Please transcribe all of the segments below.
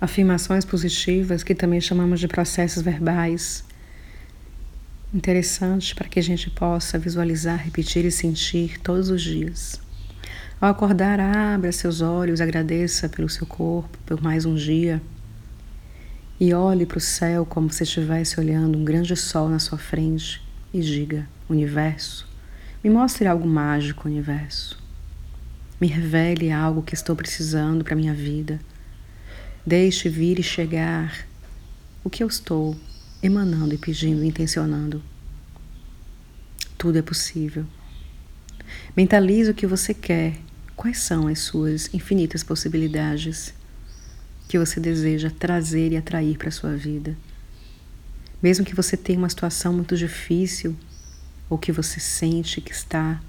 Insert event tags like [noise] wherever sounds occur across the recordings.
afirmações positivas, que também chamamos de processos verbais, interessante para que a gente possa visualizar, repetir e sentir todos os dias. Ao acordar, abra seus olhos, agradeça pelo seu corpo, por mais um dia. E olhe para o céu como se estivesse olhando um grande sol na sua frente e diga: Universo, me mostre algo mágico, universo. Me revele algo que estou precisando para minha vida. Deixe vir e chegar o que eu estou emanando e pedindo, intencionando. Tudo é possível. Mentalize o que você quer. Quais são as suas infinitas possibilidades que você deseja trazer e atrair para a sua vida? Mesmo que você tenha uma situação muito difícil ou que você sente que está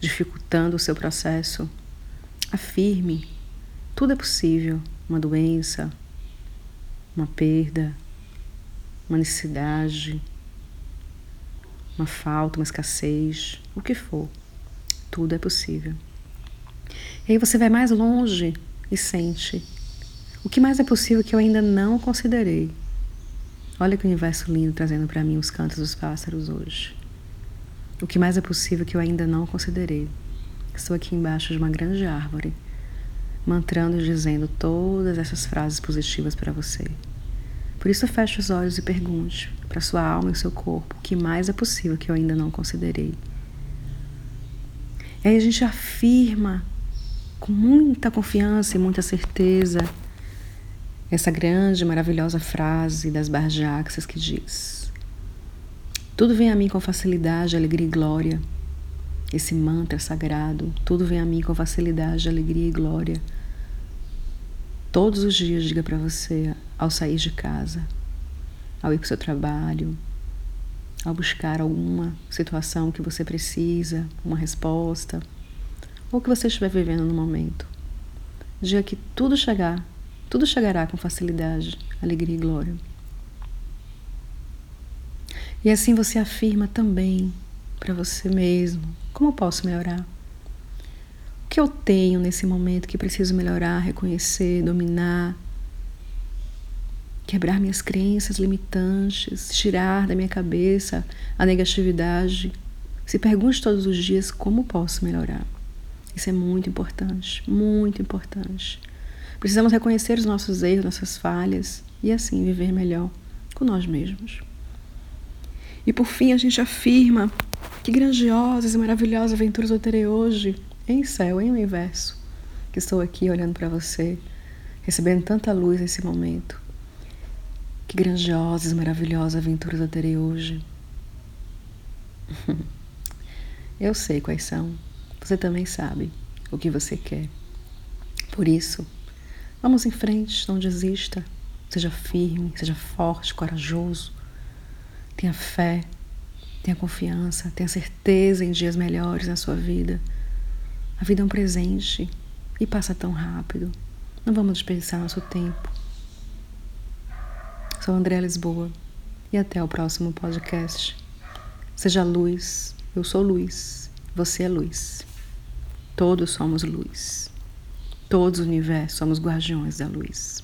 dificultando o seu processo, afirme: tudo é possível. Uma doença, uma perda, uma necessidade, uma falta, uma escassez, o que for, tudo é possível. E aí você vai mais longe e sente o que mais é possível que eu ainda não considerei. Olha que universo lindo trazendo para mim os cantos dos pássaros hoje. O que mais é possível que eu ainda não considerei. Estou aqui embaixo de uma grande árvore, mantrando e dizendo todas essas frases positivas para você. Por isso, feche os olhos e pergunte para sua alma e seu corpo o que mais é possível que eu ainda não considerei. E aí a gente afirma com muita confiança e muita certeza essa grande, maravilhosa frase das Barjaxas que diz: Tudo vem a mim com facilidade, alegria e glória. Esse mantra sagrado, tudo vem a mim com facilidade, alegria e glória todos os dias diga para você ao sair de casa, ao ir para o seu trabalho, ao buscar alguma situação que você precisa, uma resposta, ou que você estiver vivendo no momento. Diga que tudo chegar, tudo chegará com facilidade, alegria e glória. E assim você afirma também para você mesmo: como posso melhorar? que eu tenho nesse momento que preciso melhorar, reconhecer, dominar, quebrar minhas crenças limitantes, tirar da minha cabeça a negatividade. Se pergunte todos os dias como posso melhorar. Isso é muito importante, muito importante. Precisamos reconhecer os nossos erros, nossas falhas e assim viver melhor com nós mesmos. E por fim, a gente afirma que grandiosas e maravilhosas aventuras eu terei hoje em céu, em universo, que estou aqui olhando para você, recebendo tanta luz nesse momento. Que grandiosas, maravilhosas aventuras eu terei hoje. [laughs] eu sei quais são. Você também sabe o que você quer. Por isso, vamos em frente, não desista. Seja firme, seja forte, corajoso. Tenha fé, tenha confiança, tenha certeza em dias melhores na sua vida. A vida é um presente e passa tão rápido. Não vamos desperdiçar nosso tempo. Sou Andréa Lisboa e até o próximo podcast. Seja luz, eu sou luz, você é luz. Todos somos luz. Todos o universo somos guardiões da luz.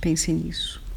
Pense nisso.